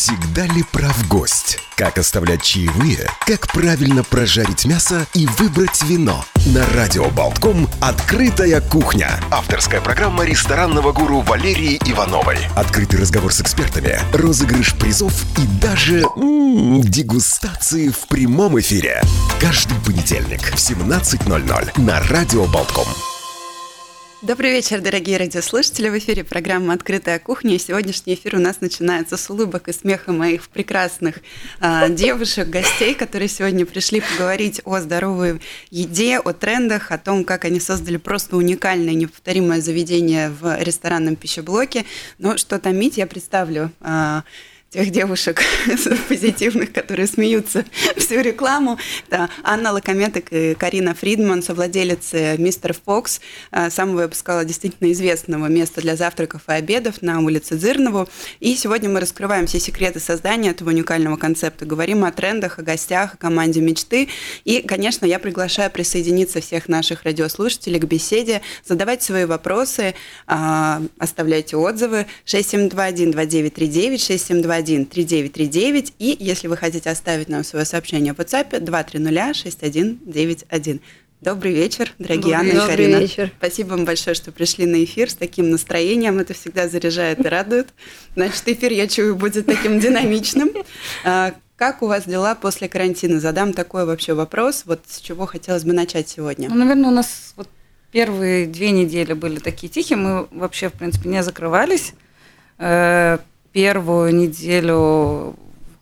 Всегда ли прав гость? Как оставлять чаевые? Как правильно прожарить мясо и выбрать вино? На Радио Болтком «Открытая кухня». Авторская программа ресторанного гуру Валерии Ивановой. Открытый разговор с экспертами, розыгрыш призов и даже м-м, дегустации в прямом эфире. Каждый понедельник в 17.00 на Радио Болтком. Добрый вечер, дорогие радиослушатели. В эфире программа «Открытая кухня». И сегодняшний эфир у нас начинается с улыбок и смеха моих прекрасных э, девушек, гостей, которые сегодня пришли поговорить о здоровой еде, о трендах, о том, как они создали просто уникальное, неповторимое заведение в ресторанном пищеблоке. Но что томить, я представлю э, тех девушек позитивных, которые смеются всю рекламу. Да, Анна Лакометок и Карина Фридман, совладелицы Мистер Фокс, э, самого, я бы сказала, действительно известного места для завтраков и обедов на улице Зырнову. И сегодня мы раскрываем все секреты создания этого уникального концепта. Говорим о трендах, о гостях, о команде мечты. И, конечно, я приглашаю присоединиться всех наших радиослушателей к беседе, задавать свои вопросы, а, оставляйте отзывы 6721 2939 6721 231-3939. И если вы хотите оставить нам свое сообщение в WhatsApp, 230-6191. Добрый вечер, дорогие Анна и Карина. вечер. Спасибо вам большое, что пришли на эфир с таким настроением. Это всегда заряжает и радует. Значит, эфир, я чую, будет таким динамичным. А, как у вас дела после карантина? Задам такой вообще вопрос. Вот с чего хотелось бы начать сегодня? Ну, наверное, у нас вот первые две недели были такие тихие. Мы вообще, в принципе, не закрывались. Первую неделю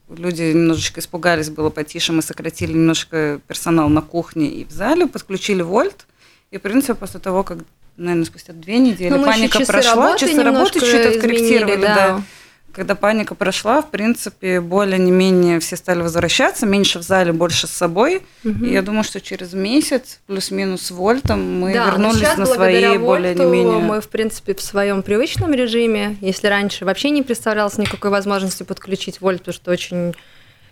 люди немножечко испугались, было потише, мы сократили немножко персонал на кухне и в зале, подключили вольт, и, в принципе, после того, как, наверное, спустя две недели Но паника часы прошла, работы часы работы что-то откорректировали, да. да когда паника прошла, в принципе, более не менее все стали возвращаться, меньше в зале, больше с собой. Угу. И я думаю, что через месяц, плюс-минус вольтом, мы да, вернулись на свои более не менее. Мы, в принципе, в своем привычном режиме. Если раньше вообще не представлялось никакой возможности подключить вольт, потому что очень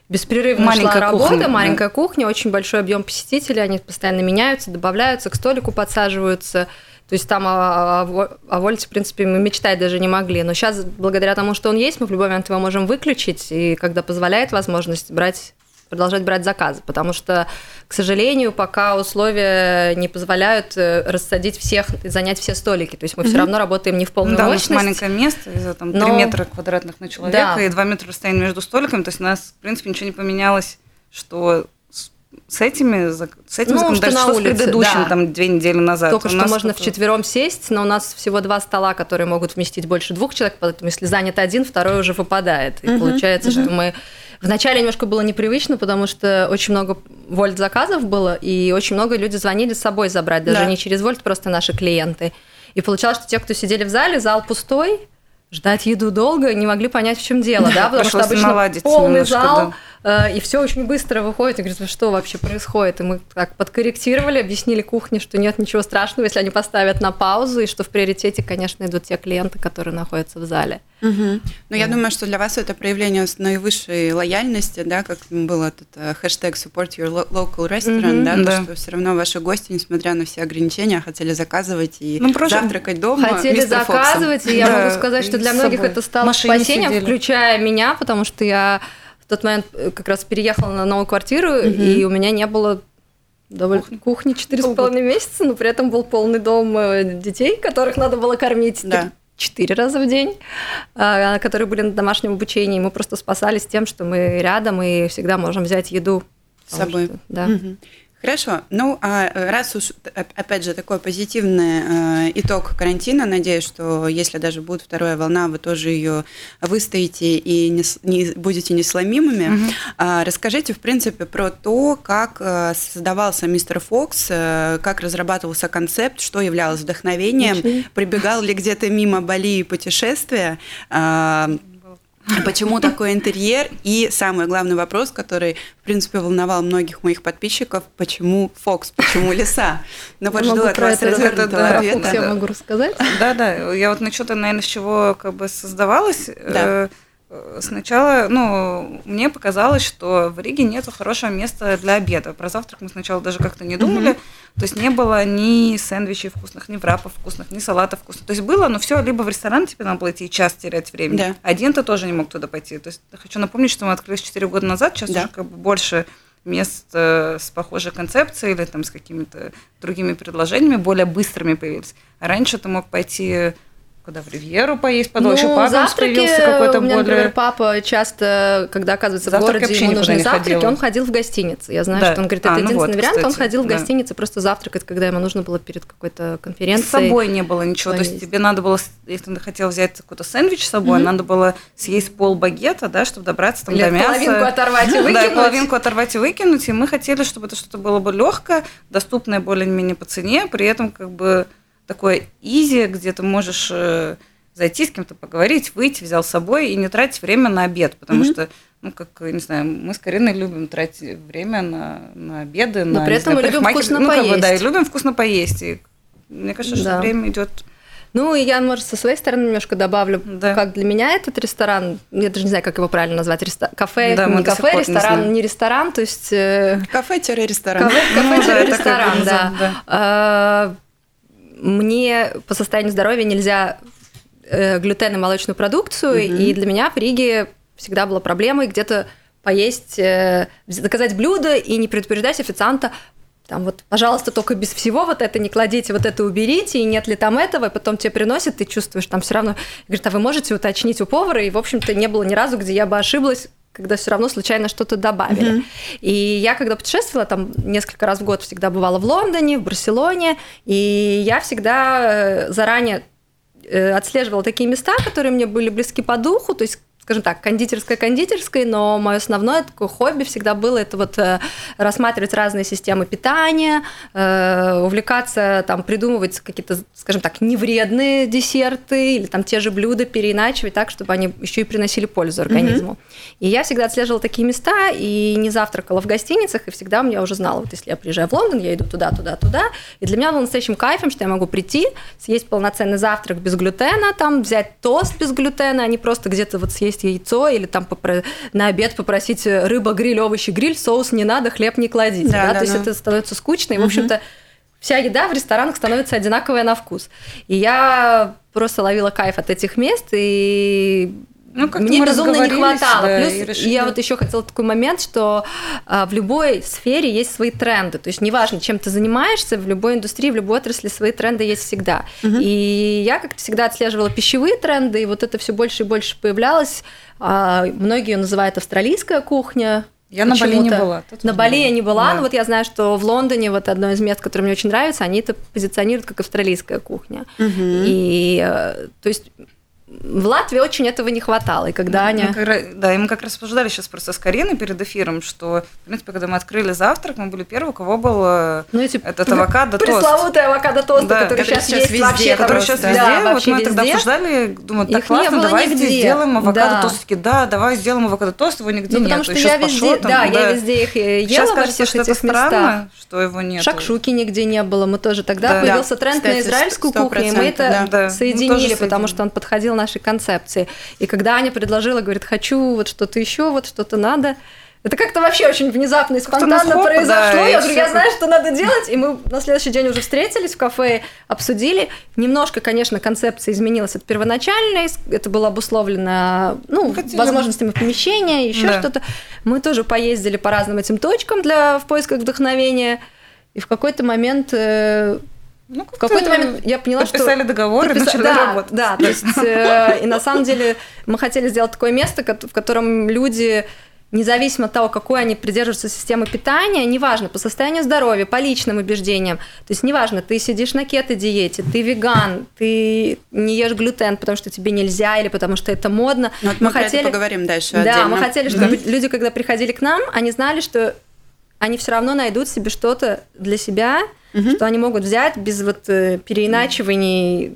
беспрерывно маленькая шла работа, кухня, маленькая да. кухня, очень большой объем посетителей, они постоянно меняются, добавляются, к столику подсаживаются. То есть там о, о, о Вольте, в принципе, мы мечтать даже не могли. Но сейчас, благодаря тому, что он есть, мы в любой момент его можем выключить, и когда позволяет возможность брать продолжать брать заказы, потому что, к сожалению, пока условия не позволяют э, рассадить всех, занять все столики, то есть мы mm-hmm. все равно работаем не в полную да, мощность. Да, маленькое место, из-за там 3 Но... метра квадратных на человека да. и 2 метра расстояния между столиками, то есть у нас, в принципе, ничего не поменялось, что с этими, с этим ну, что, на что улице, с предыдущим да. там две недели назад. Только у что можно это... вчетвером сесть, но у нас всего два стола, которые могут вместить больше двух человек, поэтому если занят один, второй уже выпадает. И uh-huh, получается, uh-huh. что мы... Вначале немножко было непривычно, потому что очень много вольт заказов было, и очень много люди звонили с собой забрать, даже да. не через вольт, просто наши клиенты. И получалось, что те, кто сидели в зале, зал пустой, ждать еду долго, не могли понять, в чем дело, да, потому что обычно полный зал, да. Э, и все очень быстро выходит, и говорит, что вообще происходит? И мы так подкорректировали, объяснили кухне, что нет ничего страшного, если они поставят на паузу, и что в приоритете, конечно, идут те клиенты, которые находятся в зале. Угу. Ну, я думаю, что для вас это проявление наивысшей лояльности, да, как был этот э, хэштег support your local restaurant, угу, да, да, то, что все равно ваши гости, несмотря на все ограничения, хотели заказывать и ну, завтракать дома. Хотели заказывать, Фоксом. и я да, могу сказать, что для многих это стало спасением, сидели. включая меня, потому что я в тот момент э, как раз переехала на новую квартиру, угу. и у меня не было довольно кухни четыре с половиной месяца, но при этом был полный дом э, детей, которых надо было кормить. Да четыре раза в день, а, которые были на домашнем обучении. Мы просто спасались тем, что мы рядом и всегда можем взять еду с собой. Что, да. Угу. Хорошо. Ну, а раз уж, опять же, такой позитивный э, итог карантина, надеюсь, что если даже будет вторая волна, вы тоже ее выстоите и не, не будете несломимыми. Угу. А, расскажите, в принципе, про то, как э, создавался мистер Фокс, э, как разрабатывался концепт, что являлось вдохновением, Очень. прибегал ли где-то мимо Бали путешествия, э, Почему такой интерьер? И самый главный вопрос, который, в принципе, волновал многих моих подписчиков, почему Фокс, почему леса? Ну вот жду от вас развернутого ответа. Я могу рассказать? Да-да, я вот начну, наверное, с чего как бы создавалось. Да. Э, сначала, ну, мне показалось, что в Риге нет хорошего места для обеда. Про завтрак мы сначала даже как-то не думали, mm-hmm. То есть не было ни сэндвичей вкусных, ни врапов вкусных, ни салатов вкусных. То есть было, но все либо в ресторан тебе надо было идти час терять время. Да. Один ты тоже не мог туда пойти. То есть хочу напомнить, что мы открылись 4 года назад, сейчас да. уже как бы больше мест э, с похожей концепцией или там с какими-то другими предложениями, более быстрыми появились. А раньше ты мог пойти куда в Ривьеру поесть подольше. Ну, папа появился какой-то у меня, более... например, папа часто, когда оказывается Завтрак в городе, ему нужны завтраки, ходила. он ходил в гостиницу. Я знаю, да. что он говорит, это а, ну единственный вот, вариант, кстати, он ходил в гостиницу просто завтракать, когда ему нужно было перед какой-то конференцией. С собой не было ничего, поесть. то есть тебе надо было, если ты хотел взять какой-то сэндвич с собой, mm-hmm. надо было съесть пол багета, да, чтобы добраться там Или до мяса. половинку оторвать и выкинуть. Да, половинку оторвать и выкинуть, и мы хотели, чтобы это что-то было бы легкое, доступное более-менее по цене, при этом как бы такое изи, где ты можешь э, зайти с кем-то поговорить, выйти, взял с собой и не тратить время на обед, потому mm-hmm. что, ну, как, не знаю, мы с Кариной любим тратить время на, на обеды, Но на, при этом мы любим вкусно ну, поесть. Как бы, да, и любим вкусно поесть. И мне кажется, да. что время идет ну, и я, может, со своей стороны немножко добавлю, да. как для меня этот ресторан, я даже не знаю, как его правильно назвать, реста... кафе, да, не кафе, ресторан, не, не ресторан, то есть... Э... Кафе-ресторан. Кафе-ресторан, да. да. А, мне по состоянию здоровья нельзя э, глютен и молочную продукцию, угу. и для меня в Риге всегда была проблемой где-то поесть, э, заказать блюдо и не предупреждать официанта, там вот, пожалуйста, только без всего вот это не кладите, вот это уберите, и нет ли там этого, и потом тебе приносят, ты чувствуешь там все равно, говорит, а вы можете уточнить у повара, и, в общем-то, не было ни разу, где я бы ошиблась, когда все равно случайно что-то добавили. Mm-hmm. И я, когда путешествовала, там несколько раз в год всегда бывала в Лондоне, в Барселоне, и я всегда э, заранее Э, отслеживала такие места, которые мне были близки по духу, то есть скажем так, кондитерское-кондитерской, но мое основное такое хобби всегда было это вот э, рассматривать разные системы питания, э, увлекаться, там, придумывать какие-то, скажем так, невредные десерты или там те же блюда переиначивать так, чтобы они еще и приносили пользу организму. Mm-hmm. И я всегда отслеживала такие места и не завтракала в гостиницах, и всегда я уже знала, вот если я приезжаю в Лондон, я иду туда, туда, туда, и для меня было настоящим кайфом, что я могу прийти, съесть полноценный завтрак без глютена, там, взять тост без глютена, а не просто где-то вот съесть яйцо или там попро... на обед попросить рыба, гриль, овощи, гриль, соус не надо, хлеб не кладите. Да, да? Да, То да. есть это становится скучно, и, в общем-то, вся еда в ресторанах становится одинаковая на вкус. И я просто ловила кайф от этих мест, и ну, Мне безумно не хватало. Да, Плюс решили... я вот еще хотела такой момент, что а, в любой сфере есть свои тренды. То есть неважно, чем ты занимаешься, в любой индустрии, в любой отрасли свои тренды есть всегда. Угу. И я как-то всегда отслеживала пищевые тренды, и вот это все больше и больше появлялось. А, многие ее называют австралийская кухня, я на Бали не была. Тут на Бали я не была, да. но вот я знаю, что в Лондоне вот одно из мест, которое мне очень нравится, они это позиционируют как австралийская кухня. Угу. И э, то есть в Латвии очень этого не хватало. И когда ну, Аня... Мы как раз, да, и мы как раз обсуждали сейчас просто с Кариной перед эфиром, что, в принципе, когда мы открыли завтрак, мы были первые, у кого был э, ну, эти этот авокадо тост. Пресловутый авокадо тост, да, который сейчас, сейчас есть везде. Вообще, который сейчас везде. Да, вот мы везде. тогда обсуждали, думаю, так Их классно, давай нигде. сделаем авокадо тост. Такие, да, давай сделаем авокадо тост, его нигде ну, нет. Потому что я везде, там, да, да, я везде их э, ела сейчас, во кажется, всех этих местах. Странно, что его нет. Шакшуки нигде не было, мы тоже тогда появился тренд на израильскую кухню, и мы это соединили, потому что он подходил нашей концепции. И когда Аня предложила, говорит, хочу вот что-то еще, вот что-то надо, это как-то вообще очень внезапно и спонтанно хоп, произошло. Да, я говорю, я знаю, что надо делать. И мы на следующий день уже встретились в кафе, обсудили. Немножко, конечно, концепция изменилась от первоначальной. Это было обусловлено ну, Хотели... возможностями помещения, еще да. что-то. Мы тоже поездили по разным этим точкам для, в поисках вдохновения. И в какой-то момент э, ну, в какой-то момент я поняла, подписали что... договор подпис... и начали да, работать. Да, то есть, э, и на самом деле мы хотели сделать такое место, в котором люди независимо от того, какой они придерживаются системы питания, неважно, по состоянию здоровья, по личным убеждениям, то есть неважно, ты сидишь на кето-диете, ты веган, ты не ешь глютен, потому что тебе нельзя или потому что это модно. Ну, вот мы, мы хотели... поговорим дальше Да, отдельно. мы хотели, чтобы mm-hmm. люди, когда приходили к нам, они знали, что они все равно найдут себе что-то для себя, угу. что они могут взять без вот э, переиначиваний.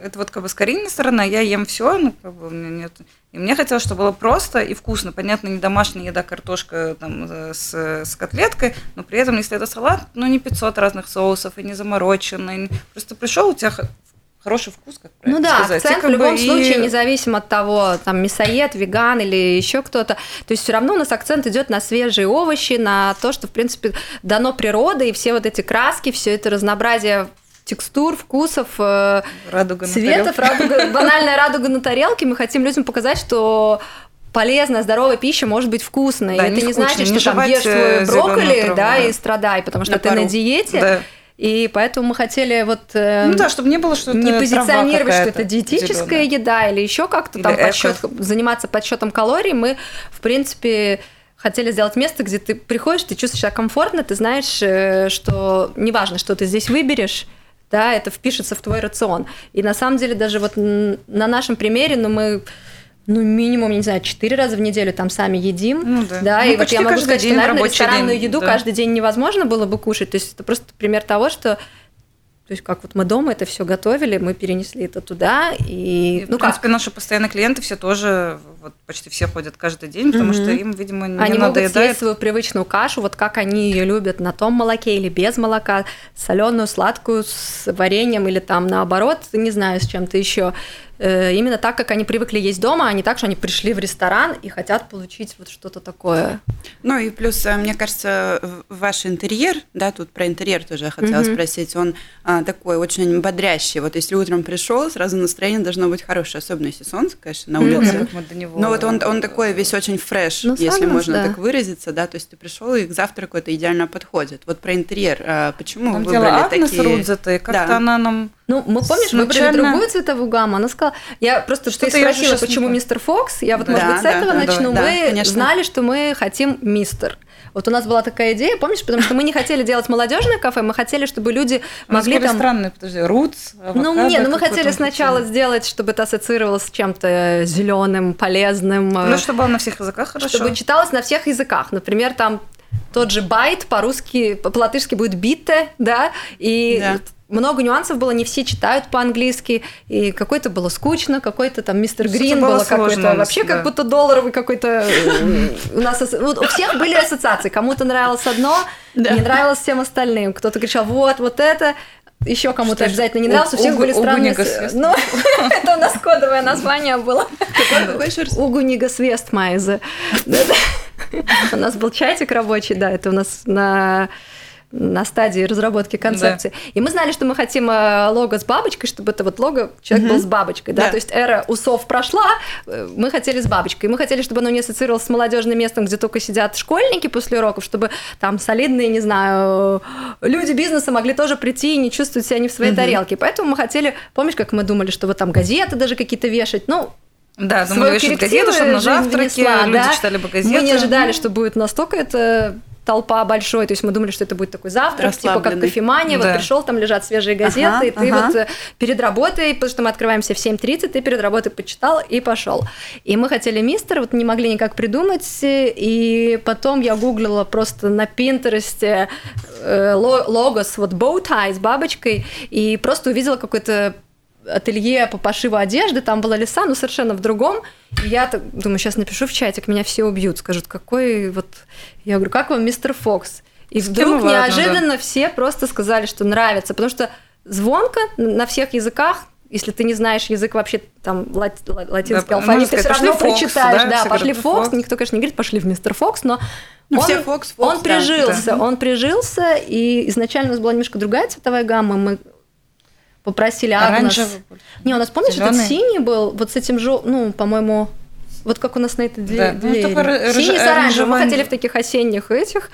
Это вот как бы с Карининой стороны, я ем все, ну как бы у меня нет. И мне хотелось, чтобы было просто и вкусно. Понятно, не домашняя еда, картошка там э, с, с котлеткой, но при этом, если это салат, ну не 500 разных соусов и не замороченный. Просто пришел, у тебя хороший вкус, как Ну да, сказать. акцент в любом и... случае, независимо от того, там мясоед, веган или еще кто-то, то есть все равно у нас акцент идет на свежие овощи, на то, что в принципе дано природой, и все вот эти краски, все это разнообразие текстур, вкусов, э, радуга цветов, радуга, банальная радуга на тарелке. Мы хотим людям показать, что полезная, здоровая пища может быть вкусной. Да, это не, не значит, что не там ешь свой брокколи, да, да, и страдай, потому что на ты пару. на диете. Да. И поэтому мы хотели вот э, ну да, чтобы не было что не позиционировать, что это диетическая еда или еще как-то там подсчет, заниматься подсчетом калорий. Мы, в принципе, хотели сделать место, где ты приходишь, ты чувствуешь себя комфортно, ты знаешь, э, что неважно, что ты здесь выберешь, да, это впишется в твой рацион. И на самом деле даже вот на нашем примере, ну мы ну, минимум, не знаю, четыре раза в неделю там сами едим. Ну, да. да ну, и вот я могу сказать, что, наверное, ресторанную день, еду да. каждый день невозможно было бы кушать. То есть это просто пример того, что то есть как вот мы дома это все готовили, мы перенесли это туда и, и ну в принципе как? наши постоянные клиенты все тоже вот почти все ходят каждый день, потому mm-hmm. что им, видимо, не они надоедает. могут съесть свою привычную кашу, вот как они ее любят на том молоке или без молока, соленую, сладкую с вареньем или там наоборот, не знаю, с чем-то еще. Э, именно так, как они привыкли есть дома, а не так, что они пришли в ресторан и хотят получить вот что-то такое. Ну и плюс, э, мне кажется, ваш интерьер, да, тут про интерьер тоже я хотела mm-hmm. спросить, он а, такой очень бодрящий. Вот если утром пришел, сразу настроение должно быть хорошее, особенно если солнце, конечно, на улице. Mm-hmm. Но вот он, он такой весь очень фреш, ну, если можно да. так выразиться, да, то есть ты пришел и к завтраку это идеально подходит. Вот про интерьер, а, почему Там выбрали дело такие... Рудзета, как-то да. она нам ну, мы, помнишь, выбрали другую цветовую гамму. Она сказала, я просто, что, что ты спросила, почему мистер Фокс, я вот, может да, быть, с да, этого да, начну. Да, мы конечно. знали, что мы хотим мистер. Вот у нас была такая идея, помнишь, потому что мы не хотели делать молодежное кафе, мы хотели, чтобы люди могли там... странные, подожди, рутс, Ну, не, ну мы хотели сначала сделать, чтобы это ассоциировалось с чем-то зеленым, полезным. Ну, чтобы было на всех языках хорошо. Чтобы читалось на всех языках. Например, там тот же байт по-русски, по-латышски будет битте, да, и да. много нюансов было, не все читают по-английски, и какой-то было скучно, какой-то там мистер Грин было, было какой-то вообще да. как будто долларовый какой-то э, у нас у всех были ассоциации, кому-то нравилось одно, да. не нравилось всем остальным, кто-то кричал вот вот это, еще кому-то обязательно не нравилось, у всех были странные... Ну, это у нас кодовое название было. Угунига Свестмайзе. У нас был чатик рабочий, да, это у нас на на стадии разработки концепции. Да. И мы знали, что мы хотим э, лого с бабочкой, чтобы это вот лого человек угу. был с бабочкой, да? да, то есть эра усов прошла, э, мы хотели с бабочкой, мы хотели, чтобы оно не ассоциировалось с молодежным местом, где только сидят школьники после уроков, чтобы там солидные, не знаю, люди бизнеса могли тоже прийти и не чувствовать себя не в своей угу. тарелке. Поэтому мы хотели, помнишь, как мы думали, что вот там газеты даже какие-то вешать, ну да, думали, вешать газету, чтобы на завтраке люди да? читали бы газеты. Мы не ожидали, что будет настолько это толпа большой, то есть мы думали, что это будет такой завтрак, типа как кофемания, да. вот пришел, там лежат свежие газеты, ага, и ты ага. вот э, перед работой, потому что мы открываемся в 7.30, ты перед работой почитал и пошел. И мы хотели мистер, вот не могли никак придумать, и потом я гуглила просто на Пинтересте э, логос, вот bow tie с бабочкой, и просто увидела какой-то ателье по пошиву одежды, там была лиса, но совершенно в другом. И я так, думаю, сейчас напишу в чатик, меня все убьют, скажут, какой вот... Я говорю, как вам мистер Фокс? И вдруг неожиданно да. все просто сказали, что нравится, потому что звонко на всех языках, если ты не знаешь язык вообще там лати, латинский да, алфавит, ты все равно Фокс, прочитаешь, да, да пошли Фокс, Фокс, никто, конечно, не говорит, пошли в мистер Фокс, но ну, он, все Фокс, Фокс, он прижился, да. он прижился, и изначально у нас была немножко другая цветовая гамма, мы попросили Агнес. Оранжевый. Не, у нас, помнишь, Зелёный? этот синий был, вот с этим же, ну, по-моему, вот как у нас на этой двери. Да. Ну, Синий с оранжевым. Мы хотели в таких осенних этих.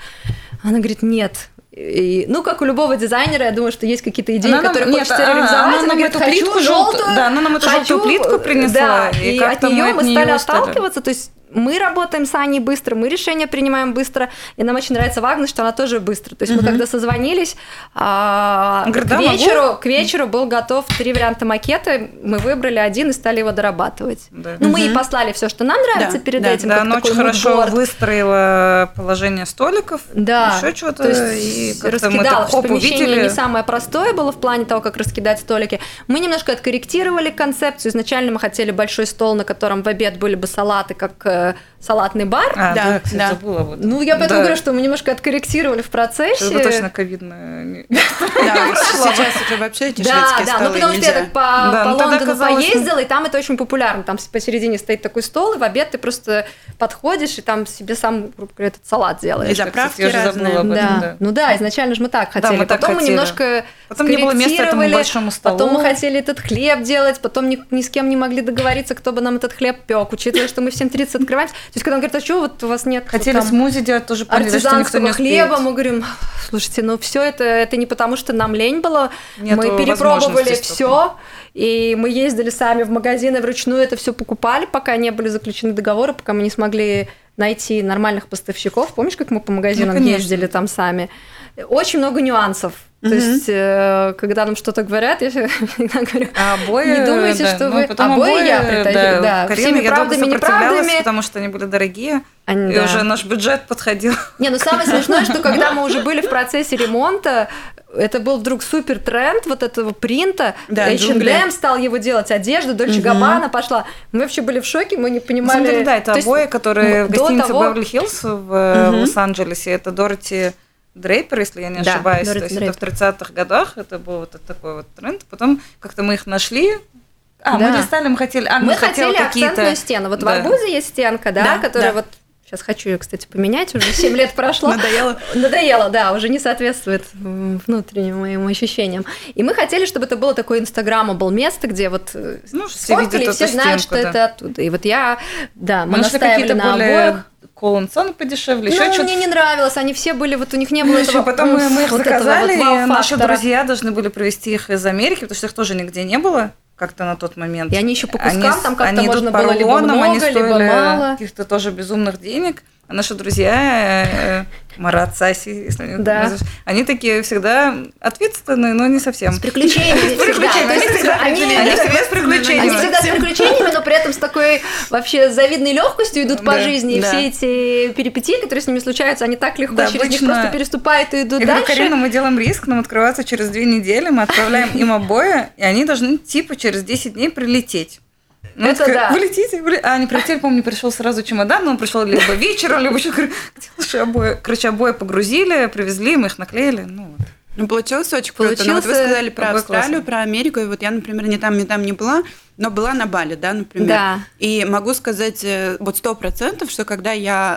Она говорит, нет, и, ну, как у любого дизайнера, я думаю, что есть какие-то идеи, она которые нам, хочется нет, реализовать. Она, она нам эту плитку желтую, да, она нам эту хочу, желтую плитку принесла. Да, и, и от нее мы, мы стали отталкиваться. То есть мы работаем с Аней быстро, мы решения принимаем быстро, и нам очень нравится Вагнер, что она тоже быстро. То есть угу. мы когда созвонились, а, Говорит, к, вечеру, могу? к вечеру был готов три варианта макета, мы выбрали один и стали его дорабатывать. Да. Ну, угу. мы ей послали все, что нам нравится да, перед да, этим. Да, она очень хорошо выстроила положение столиков, да. еще что-то. То есть и раскидала, что помещение увидели. не самое простое было в плане того, как раскидать столики. Мы немножко откорректировали концепцию. Изначально мы хотели большой стол, на котором в обед были бы салаты, как э, салатный бар. А, Да, да, кстати, да. забыла. Вот. Ну, я поэтому Да. говорю, что мы немножко откорректировали в процессе. Бы точно ковидно. не- Да, сейчас уже вообще эти Да, шведские да, ну столы потому что я так по, Да, ну Лондону казалось, поездила, и там это очень популярно. Там посередине стоит такой стол, и в обед ты просто подходишь, и там себе сам, грубо говоря, этот салат И делаешь. заправки же забыла разные. Да. да. ну да, изначально же мы так хотели. потом мы немножко Потом не было места этому большому столу. Потом мы хотели этот хлеб делать, потом ни, с кем не могли договориться, кто бы нам этот хлеб пек, учитывая, что мы в 7.30 открываемся. То есть, когда он говорит, а что вот у вас нет Хотели там смузи делать, тоже поняли, что никто не хлеба, успеет. мы говорим, слушайте, ну все это, это не потому, что нам лень было, Нету мы перепробовали все, и мы ездили сами в магазины вручную, это все покупали, пока не были заключены договоры, пока мы не смогли найти нормальных поставщиков. Помнишь, как мы по магазинам Ну, конечно. ездили там сами? Очень много нюансов. То Мгм. есть, э, когда нам что-то говорят, я всегда говорю, А обои, Не думайте, да, что ну, вы- потом обои обои, я притащила, да, Карина, всеми я правдами, неправдами. потому что они были дорогие, они, и да. уже наш бюджет подходил. Не, ну самое смешное, что когда мы уже были в процессе ремонта, это был вдруг супер тренд вот этого принта. Да. H&M стал его делать, одежду, Дольче Габбана пошла. Мы вообще были в шоке, мы не На понимали. самом деле, да, это То обои, которые в гостинице Беверли-Хиллз в э. Лос-Анджелесе. Это Дороти Дрейпер, если я не Да, ошибаюсь. Дороти То есть это в Дрейпер. 30-х годах, это был вот такой вот тренд. Потом как-то мы их нашли. А, Да. мы листали, мы хотели... А, Мы хотела хотели какие-то... акцентную стену. Вот в Да. Арбузе есть стенка, да, Да, которая да. вот... Сейчас хочу ее, кстати, поменять, уже 7 лет прошло. Надоело. Надоело, да, уже не соответствует внутренним моим ощущениям. И мы хотели, чтобы это было такое инстаграмабл место, где вот э, Ну, все видят и все знают, стенку, что да. это оттуда. И вот я, да, мы, Мы нашли какие-то на более обоях. Колонсон подешевле, еще Ну, что-то. мне не нравилось, они все были, вот у них не было Еще этого потом мы, мы их вот заказали, вот и наши друзья должны были привезти их из Америки, потому что их тоже нигде не было как-то на тот момент. И они еще по Они кускам с- там как-то они можно было либо рулонам, они много, либо мало. каких-то тоже безумных денег. А наши друзья, э, Марат, Саси, если они, Да. они такие всегда ответственные, но не совсем. С приключениями всегда. приключениями, Они этом с вообще завидной легкостью идут по Да, жизни. И да. все эти перипетии, которые с ними случаются, они так легко Да, через них обычно- просто переступают и идут Я говорю, дальше. Карина, мы делаем риск, нам открываться через две недели, мы отправляем им обои, и они должны типа через 10 дней прилететь. Ну, Это такая, да. Вы летите? Вы ле-» А, они прилетели, помню, пришел сразу чемодан, но он пришел либо вечером, либо еще, говорю, где обои? Короче, обои погрузили, привезли, мы их наклеили, ну вот. Ну, получилось очень круто. Но вот вы сказали про Австралию, классный. про Америку. И вот я, например, ни там, ни там не была, но была на Бали, да, например. Да. И могу сказать э, вот сто процентов, что когда я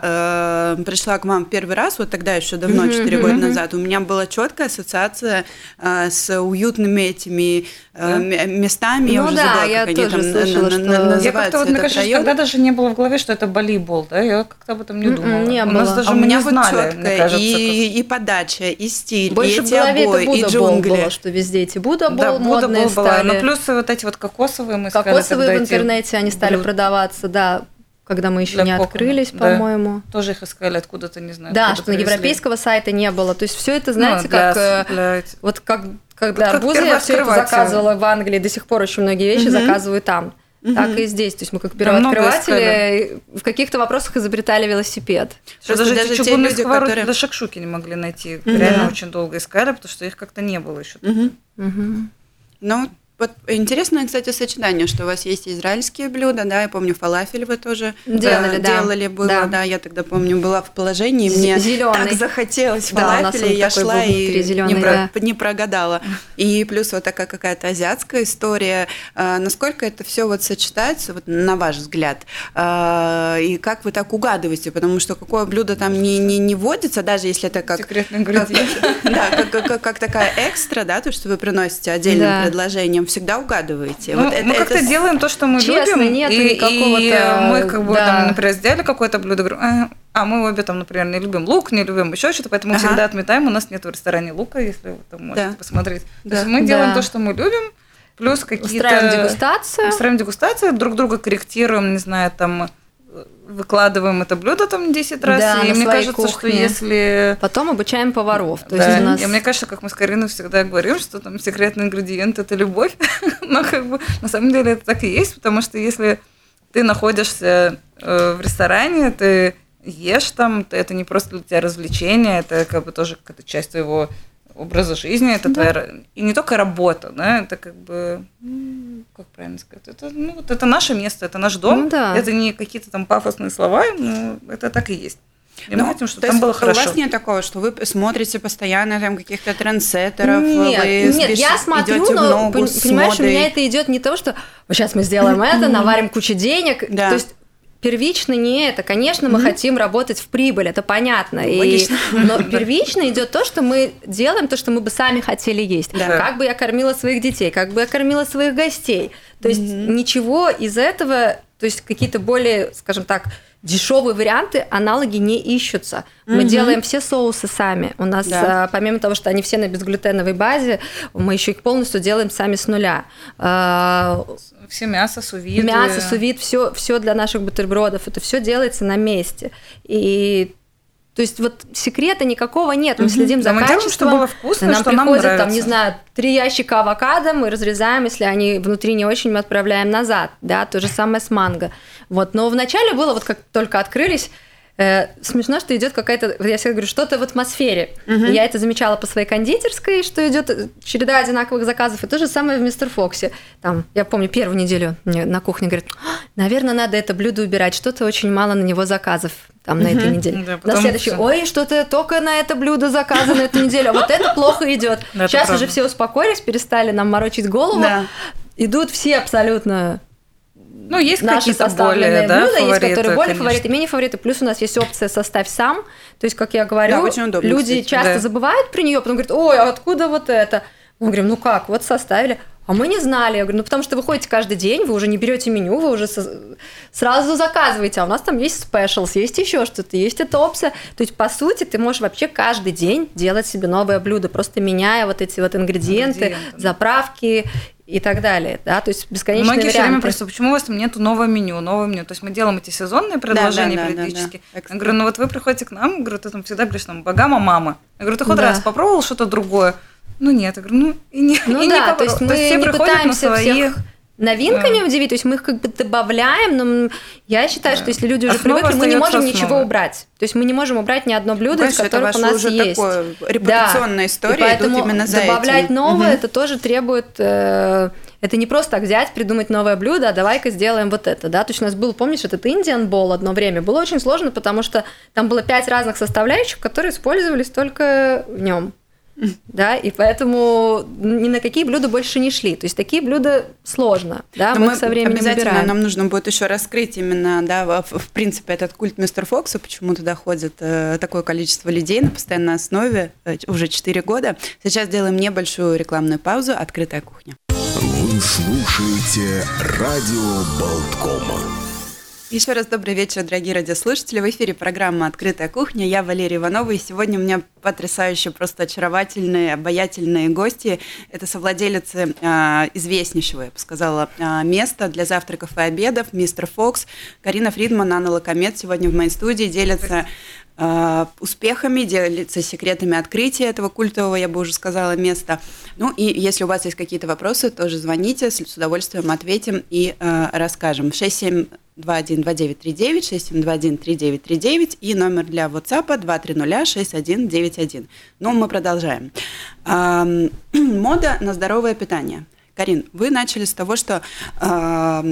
э, пришла к вам первый раз, вот тогда еще давно, Мгм, 4 мгм, года назад, у меня была четкая ассоциация э, с уютными этими э, местами. я Ну уже да, забыла, я как они тоже там на- слышала, на- что- на- Я Я называются, как-то вот, мне кажется, район. тогда даже не было в голове, что это волейбол, да, я как-то об этом не М-м, думала. не У нас было. даже А у меня вот знали, четко мне кажется. и, и подача, и стиль, Больше и эти обои, это и Будда джунгли. было, что везде эти Будда как- Да, Будда модные была. стали. Ну, плюс вот эти вот кокосовые мы Кокосовые тогда в интернете они стали блюда. продаваться, да, когда мы еще Для не кокона, открылись, да. по-моему. Тоже их искали откуда-то, не знаю. Да, что на привезли. европейского сайта не было. То есть все это, знаете, Ну, для- как э, для вот как когда как арбузы я все это заказывала в Англии, до сих пор очень многие вещи Мгм. заказываю там. Мгм. Так и здесь. То есть мы как Да, первооткрыватели в каких-то вопросах изобретали велосипед. Что даже, даже эти те чугунные люди, сковородки которые- для шакшуки не могли найти. Мгм. Реально Да. очень долго искали, потому что их как-то не было еще. Мгм. Ну, вот интересное, кстати, сочетание, что у вас есть израильские блюда, да, я помню, фалафель вы тоже Делали, э, да. делали было, Да. да. я тогда помню, была в положении, З- мне зелёный. так захотелось Да, фалафеля, и я шла и не, зелёный, про- да. не прогадала. И плюс вот такая какая-то азиатская история. А, Насколько это все вот сочетается, вот на ваш взгляд, А, и как вы так угадываете, потому что какое блюдо там не, не, не вводится, даже если это как Секретный да, как, как- как- как такая экстра, да, то, что вы приносите отдельным Да. предложением, всегда угадываете. Ну, Вот это- мы как-то это делаем то, что мы Честно, любим. нету и, никакого-то, и мы как бы да. там, например, сделали какое-то блюдо, а, мы обе там, например, не любим лук, не любим еще что-то, поэтому Ага. всегда отметаем. У нас нет в ресторане лука, если вы там можете Да. посмотреть. То Да. есть мы делаем Да. то, что мы любим, плюс какие-то... Устраиваем дегустацию. Устраиваем дегустацию, друг друга корректируем, не знаю, там выкладываем это блюдо там 10 раз. Да, и мне кажется, что кухне. если Потом обучаем поваров. То да, есть у нас... и мне кажется, как мы с Кариной всегда говорим, что там секретный ингредиент это любовь. Но как бы на самом деле это так и есть, потому что если ты находишься э, в ресторане, ты ешь там, ты- это не просто для тебя развлечение, это как бы тоже какая-то часть твоего образа жизни, это да. твоя и не только работа, да, это как бы как правильно сказать, это ну вот это наше место, это наш дом, ну, да. это не какие-то там пафосные слова, но это так и есть. И мы хотим, чтобы там было хорошо. У вас нет такого, что вы смотрите постоянно там каких-то трендсеттеров, нет, вы нет, я смотрю, но ногу понимаешь, у меня это идет не то, что сейчас мы сделаем это, наварим кучу денег, то есть первично не это. Конечно, мы mm-hmm. хотим работать в прибыль, это понятно. И, но первично идет то, что мы делаем, то, что мы бы сами хотели есть. Да. Как бы я кормила своих детей, как бы я кормила своих гостей. То есть mm-hmm. ничего из этого, то есть какие-то более, скажем так, дешевые варианты, аналоги не ищутся. Мы угу. делаем все соусы сами. У нас, да. помимо того, что они все на безглютеновой базе, мы еще их полностью делаем сами с нуля. А, все мясо, сувид. Мясо, сувид, все, все для наших бутербродов. Это все делается на месте. И то есть вот секрета никакого нет, мы следим за мы качеством. Делаем, чтобы было вкусно, нам что приходит, нам там, не знаю, три ящика авокадо, мы разрезаем, если они внутри не очень, мы отправляем назад, да, то же самое с манго. Вот, но вначале было, вот как только открылись, Э, смешно, что идет какая-то, я всегда говорю, что-то в атмосфере. Угу. Я это замечала по своей кондитерской, что идет череда одинаковых заказов, и то же самое в Мистер Фоксе. Там, я помню, первую неделю мне на кухне говорят, «А, наверное, надо это блюдо убирать, что-то очень мало на него заказов там на этой неделе. Да, на следующий, что... ой, что-то только на это блюдо заказано на эту неделю, а вот это плохо идет. Сейчас уже все успокоились, перестали нам морочить голову, идут все абсолютно ну, есть какие-то более, да, блюда, фавориты, есть которые более конечно. фавориты, менее фавориты. Плюс у нас есть опция «составь сам». То есть, как я говорю, да, очень удобно, люди кстати. часто да. забывают про нее, потом говорят, ой, а откуда вот это? Мы говорим, ну как, вот составили. А мы не знали. Я говорю, ну потому что вы ходите каждый день, вы уже не берете меню, вы уже сразу заказываете, а у нас там есть спешлс, есть еще что-то, есть эта опция. То есть, по сути, ты можешь вообще каждый день делать себе новое блюдо, просто меняя вот эти вот ингредиенты, ингредиенты. заправки и так далее, да, то есть бесконечные Многие варианты. все время просто, почему у вас там нету нового меню, нового меню, то есть мы делаем эти сезонные предложения да, да, периодически. Да, да, Я говорю, ну вот вы приходите к нам, говорю, ты там всегда говоришь, там, богама мама. Я говорю, ты хоть да. раз попробовал что-то другое? Ну нет, я говорю, ну и не, ну, и да, не то есть мы то есть все не пытаемся на своих... всех новинками да. удивить, то есть мы их как бы добавляем, но я считаю, да. что если люди уже Основа привыкли, мы не можем основа. ничего убрать. То есть мы не можем убрать ни одно блюдо, Знаешь, из которых у нас уже есть. Такое репутационная да. история, и поэтому именно за добавлять этим. новое, угу. это тоже требует э, это не просто так взять, придумать новое блюдо, а давай-ка сделаем вот это, да. То есть у нас был, помнишь, этот Indian Bowl одно время, было очень сложно, потому что там было пять разных составляющих, которые использовались только в нем да, и поэтому ни на какие блюда больше не шли. То есть такие блюда сложно, да, мы, мы со временем обязательно набираем. нам нужно будет еще раскрыть именно, да, в, в принципе, этот культ мистер Фокса, почему туда ходит э, такое количество людей на постоянной основе э, уже 4 года. Сейчас делаем небольшую рекламную паузу «Открытая кухня». Вы слушаете «Радио Болткома». Еще раз добрый вечер, дорогие радиослушатели. В эфире программа «Открытая кухня». Я Валерия Иванова, и сегодня у меня потрясающие, просто очаровательные, обаятельные гости. Это совладелицы э, известнейшего, я бы сказала, э, места для завтраков и обедов, мистер Фокс. Карина Фридман, Анна Лакомет сегодня в моей студии делятся успехами, делится секретами открытия этого культового, я бы уже сказала, места. Ну и если у вас есть какие-то вопросы, тоже звоните, с удовольствием ответим и э, расскажем. 67 212939, 67213939 и номер для WhatsApp 2306191. Ну, мы продолжаем. Мода на здоровое питание. Карин, вы начали с того, что э,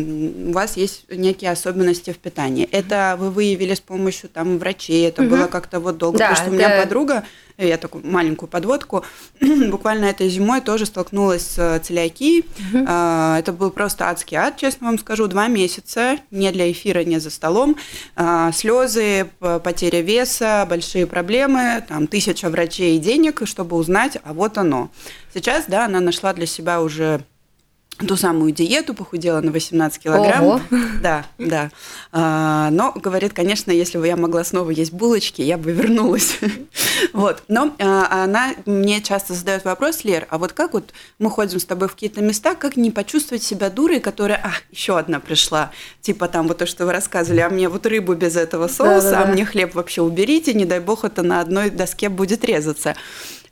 у вас есть некие особенности в питании. Это вы выявили с помощью там врачей, это угу. было как-то вот долго, да, потому что это... у меня подруга, я такую маленькую подводку, буквально этой зимой тоже столкнулась с целиакией. Угу. Э, это был просто адский ад, честно вам скажу, два месяца, не для эфира, не за столом, э, слезы, потеря веса, большие проблемы, там тысяча врачей и денег, чтобы узнать, а вот оно. Сейчас, да, она нашла для себя уже ту самую диету, похудела на 18 килограмм. Ого. Да, да. А, но говорит, конечно, если бы я могла снова есть булочки, я бы вернулась. вот. Но а, она мне часто задает вопрос, Лер, а вот как вот мы ходим с тобой в какие-то места, как не почувствовать себя дурой, которая, а, еще одна пришла, типа там вот то, что вы рассказывали, а мне вот рыбу без этого соуса, да, да, а мне хлеб вообще уберите, не дай бог это на одной доске будет резаться.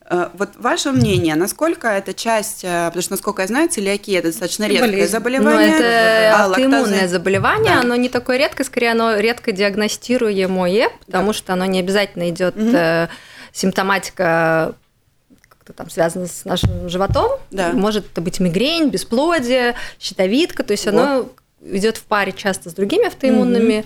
Э, вот ваше мнение, насколько эта часть, э, потому что, насколько я знаю, целиакия – это достаточно редкое Болезнь. заболевание. Ну, это а, иммунное заболевание, да. оно не такое редкое, скорее оно редко диагностируемое, потому да. что оно не обязательно идет угу. симптоматика как-то там связано с нашим животом. Да. Может это быть мигрень, бесплодие, щитовидка, то есть Вот. оно идет в паре часто с другими автоиммунными.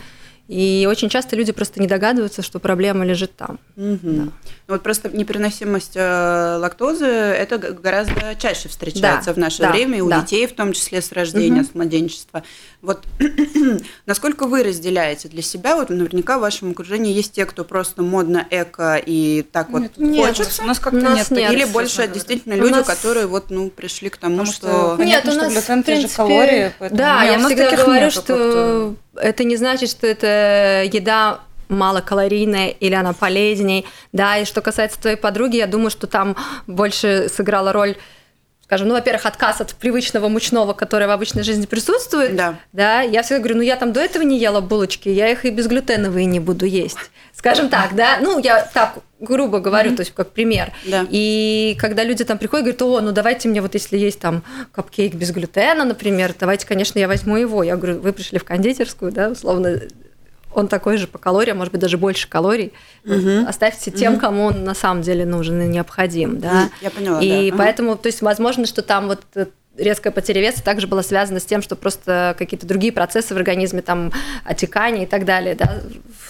И очень часто люди просто не догадываются, что проблема лежит там. Мгм. Ну, Вот просто непереносимость э, лактозы это гораздо чаще встречается Да, в наше да, время, и у да. детей, в том числе с рождения, Мгм. с младенчества. Вот насколько вы разделяете для себя, вот наверняка в вашем окружении есть те, кто просто модно эко и так вот Нет, нет, хочется, У нас как-то У нас нет. нет. или больше действительно У люди, нас- которые вот ну пришли к тому, Потому что, что- Понятно, что глютен, в те же калории, поэтому- Да, Не, я у нас всегда таких говорю, нету что это не значит, что это еда малокалорийная или она полезней. Да, и что касается твоей подруги, я думаю, что там больше сыграла роль скажем, ну, во-первых, отказ от привычного мучного, которое в обычной жизни присутствует. Да. Да, я всегда говорю, ну, я там до этого не ела булочки, я их и безглютеновые не буду есть. Скажем так, да, ну, я так грубо говорю, то есть как пример. Да. И когда люди там приходят, говорят, о, ну давайте мне вот если есть там капкейк без глютена, например, давайте, конечно, я возьму его. Я говорю, вы пришли в кондитерскую, да, условно, он такой же по калориям, может быть, даже больше калорий. Вот Оставьте тем, кому он на самом деле нужен и необходим, да. Я поняла, И да. Поэтому, то есть, возможно, что там вот э, резкая потеря веса также была связана с тем, что просто какие-то другие процессы в организме, там, отекание и так далее, да,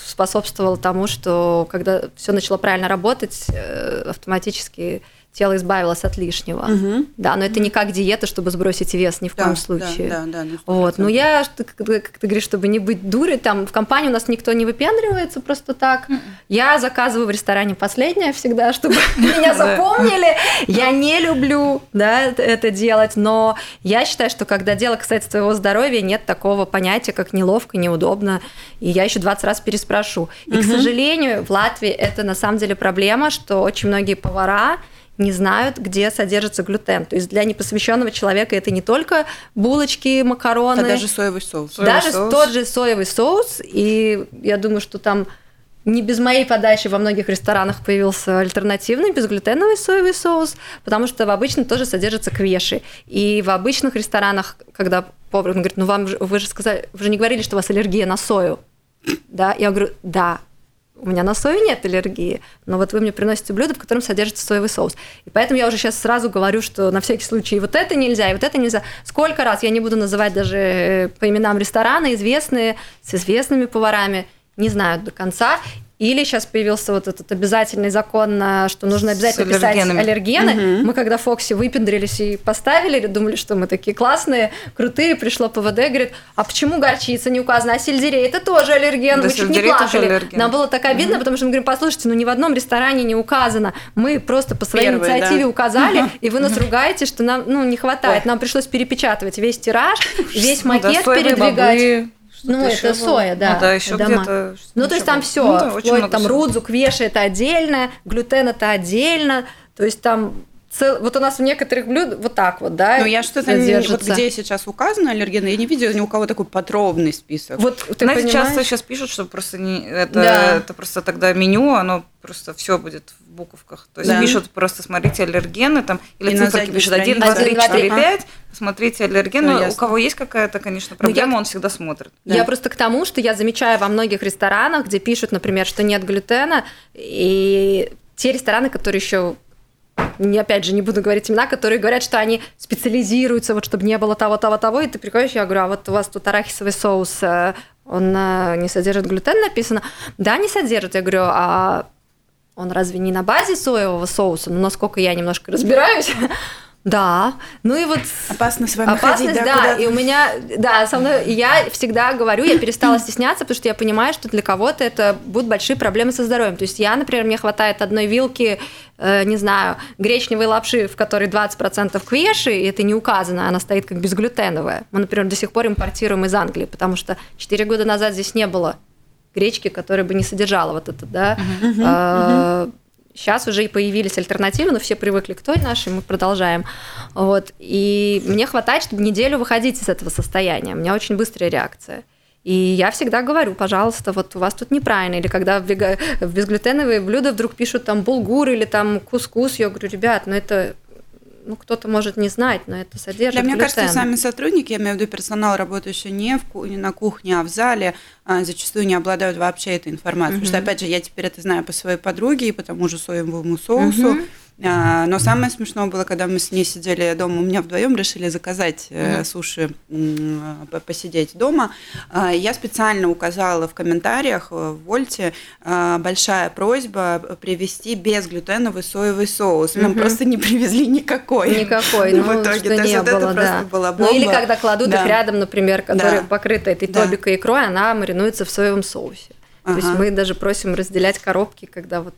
способствовало тому, что когда все начало правильно работать, э, автоматически тело избавилось от лишнего. Мгм. Да, но это не как диета, чтобы сбросить вес, ни в Да, коем да, случае. Да, да, на Вот, 100%. но я, как ты как ты говоришь, чтобы не быть дурой, там в компании у нас никто не выпендривается просто так. Я заказываю в ресторане последнее всегда, чтобы меня запомнили. Я не люблю, да, это делать, но я считаю, что когда дело касается твоего здоровья, нет такого понятия, как неловко, неудобно, и я еще 20 раз переспрошу. И, к сожалению, в Латвии это на самом деле проблема, что очень многие повара не знают, где содержится глютен. То есть для непосвященного человека это не только булочки, макароны, А даже соевый соус. Соевый даже соус. тот же соевый соус. И я думаю, что там не без моей подачи во многих ресторанах появился альтернативный безглютеновый соевый соус, потому что в обычном тоже содержится квеши. И в обычных ресторанах, когда повар он говорит, ну вам же, вы же сказали, вы же не говорили, что у вас аллергия на сою. Да, я говорю, да, у меня на сою нет аллергии, но вот вы мне приносите блюдо, в котором содержится соевый соус. И поэтому я уже сейчас сразу говорю, что на всякий случай и вот это нельзя, и вот это нельзя. Сколько раз, я не буду называть даже э, по именам рестораны, известные, с известными поварами, не знают до конца. Или сейчас появился вот этот обязательный закон, а, что нужно обязательно писать аллергены. Мы когда Фокси выпендрились и поставили, думали, что мы такие классные, крутые, пришло ПВД, говорит, а почему горчица не указана, а сельдерей это тоже аллерген, Да, вы чуть не плакали. Нам было так обидно, потому что мы говорим, послушайте, ну ни в одном ресторане не указано. Мы просто по своей Первые, инициативе да. указали, и вы нас ругаете, что нам ну, не хватает. Нам пришлось перепечатывать весь тираж, весь Ну макет передвигать. Бобы, что-то Ну, это было. соя, да, Ну да, еще дома. где-то. что-то Ну, то есть там было. все, Ну да, очень вплоть много там всего. рудзу, квеши это отдельно, глютен это отдельно, то есть там цел- вот у нас в некоторых блюдах вот так вот, да, Ну, я что-то не... Вот где сейчас указано аллергены, я не видела ни у кого такой подробный список. Вот ты Знаете, понимаешь? часто сейчас пишут, что просто не это, Да. это просто тогда меню, оно просто все будет в буковках. То есть Да. пишут просто смотрите аллергены там или циферки пишут 1, странице. 2, 3, 4, Один, два, три. 5. Посмотрите аллерген. Всё Ну, у кого есть какая-то, конечно, Ну, я- проблема, он всегда смотрит. Да. Я просто к тому, что я замечаю во многих ресторанах, где пишут, например, что нет глютена, и те рестораны, которые еще не, опять же, не буду говорить имена, которые говорят, что они специализируются, вот чтобы не было того, того, того, и ты приходишь, я говорю, а вот у вас тут арахисовый соус, э, он э, не содержит глютен, написано? Да, не содержит. Я говорю, а он разве не на базе соевого соуса? Ну, насколько я немножко разбираюсь. Да, ну и вот Опасно с вами Опасность, ходить, да, куда-то? и у меня, да, со мной, я всегда говорю, я перестала стесняться, потому что я понимаю, что для кого-то это будут большие проблемы со здоровьем. То есть я, например, мне хватает одной вилки, э, не знаю, гречневой лапши, в которой 20% квеши, и это не указано, она стоит как безглютеновая. Мы, например, до сих пор импортируем из Англии, потому что 4 года назад здесь не было гречки, которая бы не содержала вот это, да. Сейчас уже и появились альтернативы, но все привыкли к той нашей, мы продолжаем. Вот. И мне хватает, чтобы неделю выходить из этого состояния. У меня очень быстрая реакция. И я всегда говорю, пожалуйста, вот у вас тут неправильно. Или когда в, безглютеновые блюда вдруг пишут там булгур или там кускус, я говорю, ребят, ну это ну, кто-то может не знать, но это содержит Для меня глютен. кажется, сами сотрудники, я имею в виду персонал, работающий не, в, ку- не на кухне, а в зале, а, зачастую не обладают вообще этой информацией. Потому что, опять же, я теперь это знаю по своей подруге и по тому же соевому соусу. А, но самое смешное было, когда мы с ней сидели дома, у меня вдвоем решили заказать э, суши, посидеть дома. А, Я специально указала в комментариях э, в Вольте а, большая просьба привезти безглютеновый соевый соус. Нам Мгм. просто не привезли никакой. Никакой, в ну, итоге. что То есть не было, просто да. была Ну или бомба. когда кладут Да. их рядом, например, которые Да. покрыты этой Да. тобикой икрой, она маринуется в соевом соусе. То есть Ага. мы даже просим разделять коробки, когда вот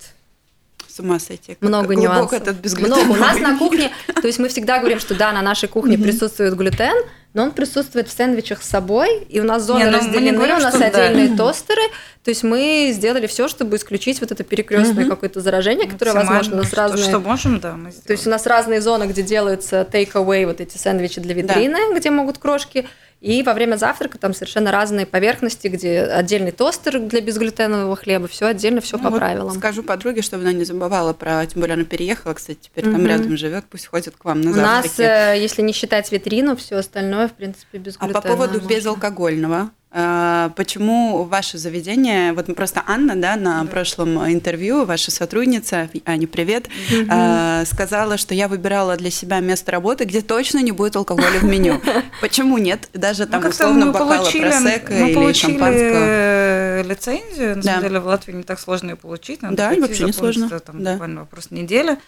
С ума сойти. Как много нюансов. этот Много. У нас на кухне, то есть мы всегда говорим, что да, на нашей кухне присутствует глютен, но он присутствует в сэндвичах с собой, и у нас зоны Не, ну не разделены, говорим, у нас что да. отдельные тостеры, то есть мы сделали все, чтобы исключить вот это перекрестное какое-то заражение, которое возможно у нас Максимально, разные. Что, что можем, да, мы То есть у нас разные зоны, где делаются take-away, вот эти сэндвичи для витрины, где могут крошки. И во время завтрака там совершенно разные поверхности, где отдельный тостер для безглютенового хлеба, все отдельно, все Ну по вот правилам. Скажу подруге, чтобы она не забывала про... Тем более она переехала, кстати, теперь там Мгм. рядом живет, пусть ходит к вам на У нас, завтраки. э, если не считать витрину, все остальное, в принципе, без А по поводу можно. безалкогольного, э, почему ваше заведение, вот просто Анна, да, на прошлом интервью, ваша сотрудница, Аня, привет, э, сказала, что я выбирала для себя место работы, где точно не будет алкоголя в меню. Почему нет? Даже там Ну, условно мы бокала получили, просека мы или получили шампанского. лицензию. На Да. самом деле в Латвии не так сложно ее получить. Надо Да, вообще не сложно, Там да. буквально вопрос недели.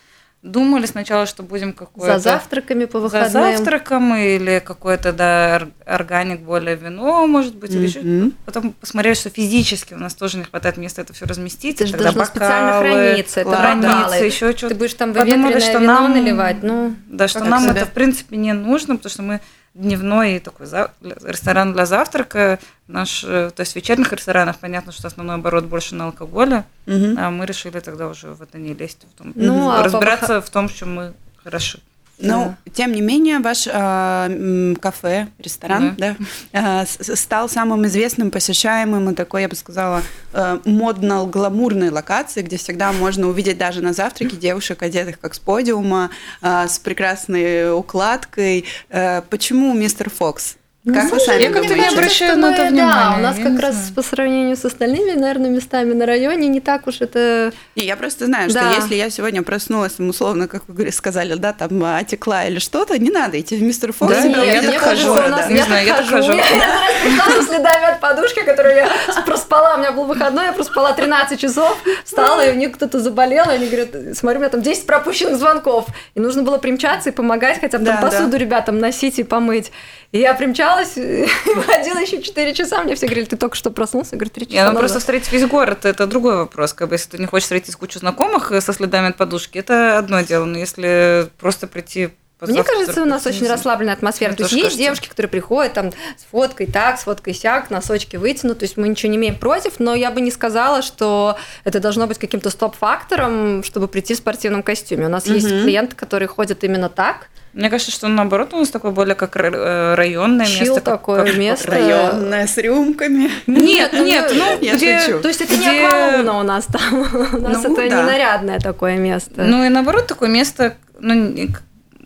Думали сначала, что будем какое-то... За завтраками по за выходным. завтраком или какой-то, да, ор- органик, более вино, может быть, или еще. Потом посмотрели, что физически у нас тоже не хватает места это все разместить. Это же должно специально бокалы, храниться, это храниться, еще Ты что-то. будешь там Подумали, выветренное что вино нам- наливать, ну... Да, что нам это, в принципе, не нужно, потому что мы дневной такой за- ресторан для завтрака. Наш, э, то есть вечерних ресторанах понятно, что основной оборот больше на алкоголе, Мгм. а мы решили тогда уже в это не лезть, в том, Ну, а по разбираться в том, что мы хороши. Ну, тем не менее, ваш м, кафе, ресторан, да, а, с- с- стал самым известным, посещаемым и такой, я бы сказала, э, модно-гламурной локацией, где всегда можно увидеть даже на завтраке девушек, одетых как с подиума, а, с прекрасной укладкой. Э, Почему мистер Фокс? Как вы сами я как-то не обращаю что на мы- это Да, внимания, у нас я как раз знаю. по сравнению с остальными, наверное, местами на районе не так уж это... Не, я просто знаю, что Да. если я сегодня проснулась, условно, как вы сказали, да, там а, отекла или что-то, не надо идти в мистер Фокс. Да, нет, я увидят так хожу, нас- Не знаю, я так хожу. Я следами от подушки, которую я проспала. У меня был выходной, я проспала 13 часов, встала, и у них кто-то заболел, и они говорят, смотрю, у меня там 10 пропущенных звонков. И нужно было примчаться и помогать хотя бы там Да, да. посуду ребятам носить и помыть. И я примчалась, и выходила еще 4 часа. Мне все говорили, ты только что проснулся? Я говорю, 3 часа Я, ну, назад». просто встретить весь город это другой вопрос. Как бы, если ты не хочешь встретить кучу знакомых э, со следами от подушки, это одно дело. Но если просто прийти Мне кажется, у нас очень расслабленная атмосфера. Мне То есть есть кажется. девушки, которые приходят там с фоткой так, с фоткой сяк, носочки вытянут. То есть мы ничего не имеем против, но я бы не сказала, что это должно быть каким-то стоп-фактором, чтобы прийти в спортивном костюме. У нас есть Мгм. клиенты, которые ходят именно так. Мне кажется, что наоборот у нас такое более как э, районное Чил место. как- такое как- место. Районная с рюмками. Нет, нет, ну, я где- шучу. То есть это не где- аквалуна у нас там. У нас Ну, это да. не нарядное такое место. Ну и наоборот такое место, ну, не-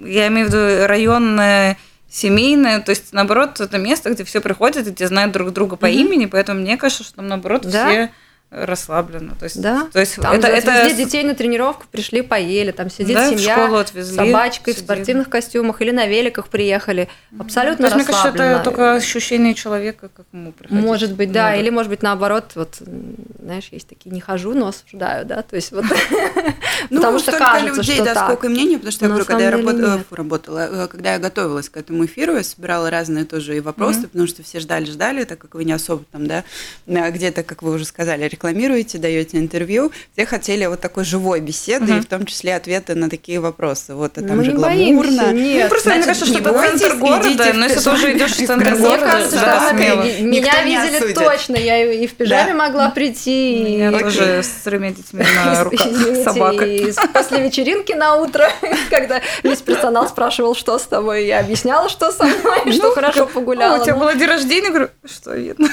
я имею в виду районное, семейное, то есть наоборот это место, где все приходят, и где знают друг друга по имени, поэтому мне кажется, что там наоборот Да. все расслабленно. То есть, Да. то есть Там это, же это отвезли детей на тренировку, пришли, поели, там сидит да, в семья. школу отвезли. с собачкой в сидели. спортивных костюмах или на великах приехали. То Абсолютно есть, мне кажется, расслабленно. это только ощущение человека, как ему приходить. Может быть, да, Ну, или может быть наоборот, вот, знаешь, есть такие не хожу, но осуждаю, да, то есть вот, Ну, потому что столько кажется, людей, что да, сколько и мнений, потому что я говорю, когда я работала, э, когда я готовилась к этому эфиру, я собирала разные тоже и вопросы, потому что все ждали-ждали, так как вы не особо там, да, э, где-то, как вы уже сказали, рекламируете, даете интервью, все хотели вот такой живой беседы, Мгм. и в том числе ответы на такие вопросы. Вот, а там Мы же не гламурно. боимся, нет. Ну, просто мне Значит, кажется, что это центр города, но если ты уже идешь в центр. Мне города, кажется, да, смело. меня видели осудит. точно, я и в пижаме Да. могла прийти. Я и- тоже с тремя детьми на руках собака. после вечеринки на утро, когда весь персонал спрашивал, что с тобой, я объясняла, что со мной, что хорошо погуляла. у тебя Ну, было день рождения? Говорю, что видно?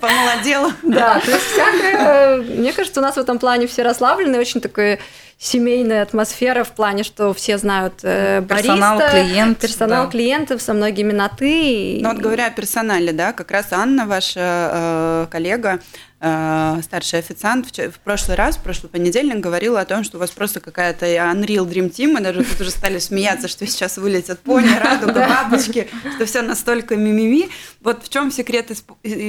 Помолодела. Да, то есть всякое. Мне кажется, у нас в этом плане все расслаблены, очень такое семейная атмосфера в плане, что все знают э, персонал, бариста, клиент, персонал да. клиентов со многими на ты. Ну вот говоря о персонале, да, как раз Анна, ваша э, коллега, э, старший официант, в, прошлый раз, в прошлый понедельник говорила о том, что у вас просто какая-то Unreal Dream Team, мы даже тут уже стали смеяться, что сейчас вылетят пони, радуга, бабочки, что все настолько мимими. Вот в чем секрет